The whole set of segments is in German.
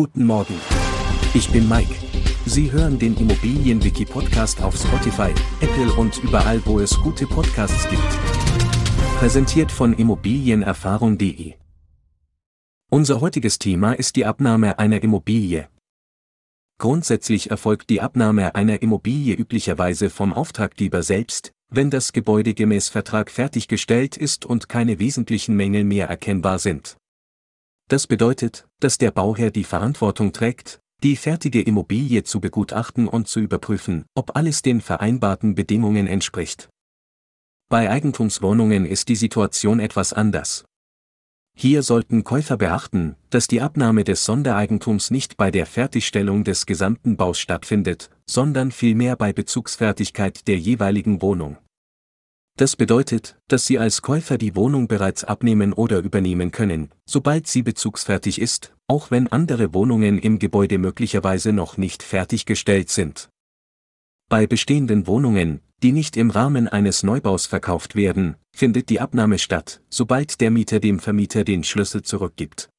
Guten Morgen. Ich bin Mike. Sie hören den Immobilienwiki-Podcast auf Spotify, Apple und überall, wo es gute Podcasts gibt. Präsentiert von Immobilienerfahrung.de. Unser heutiges Thema ist die Abnahme einer Immobilie. Grundsätzlich erfolgt die Abnahme einer Immobilie üblicherweise vom Auftraggeber selbst, wenn das Gebäude gemäß Vertrag fertiggestellt ist und keine wesentlichen Mängel mehr erkennbar sind. Das bedeutet, dass der Bauherr die Verantwortung trägt, die fertige Immobilie zu begutachten und zu überprüfen, ob alles den vereinbarten Bedingungen entspricht. Bei Eigentumswohnungen ist die Situation etwas anders. Hier sollten Käufer beachten, dass die Abnahme des Sondereigentums nicht bei der Fertigstellung des gesamten Baus stattfindet, sondern vielmehr bei Bezugsfertigkeit der jeweiligen Wohnung. Das bedeutet, dass Sie als Käufer die Wohnung bereits abnehmen oder übernehmen können, sobald sie bezugsfertig ist, auch wenn andere Wohnungen im Gebäude möglicherweise noch nicht fertiggestellt sind. Bei bestehenden Wohnungen, die nicht im Rahmen eines Neubaus verkauft werden, findet die Abnahme statt, sobald der Mieter dem Vermieter den Schlüssel zurückgibt.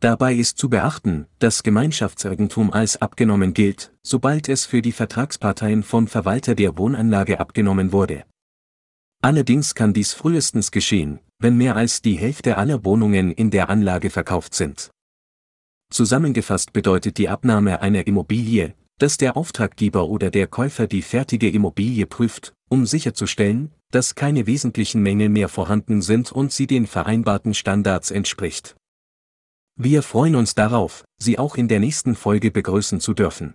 Dabei ist zu beachten, dass Gemeinschaftseigentum als abgenommen gilt, sobald es für die Vertragsparteien vom Verwalter der Wohnanlage abgenommen wurde. Allerdings kann dies frühestens geschehen, wenn mehr als die Hälfte aller Wohnungen in der Anlage verkauft sind. Zusammengefasst bedeutet die Abnahme einer Immobilie, dass der Auftraggeber oder der Käufer die fertige Immobilie prüft, um sicherzustellen, dass keine wesentlichen Mängel mehr vorhanden sind und sie den vereinbarten Standards entspricht. Wir freuen uns darauf, Sie auch in der nächsten Folge begrüßen zu dürfen.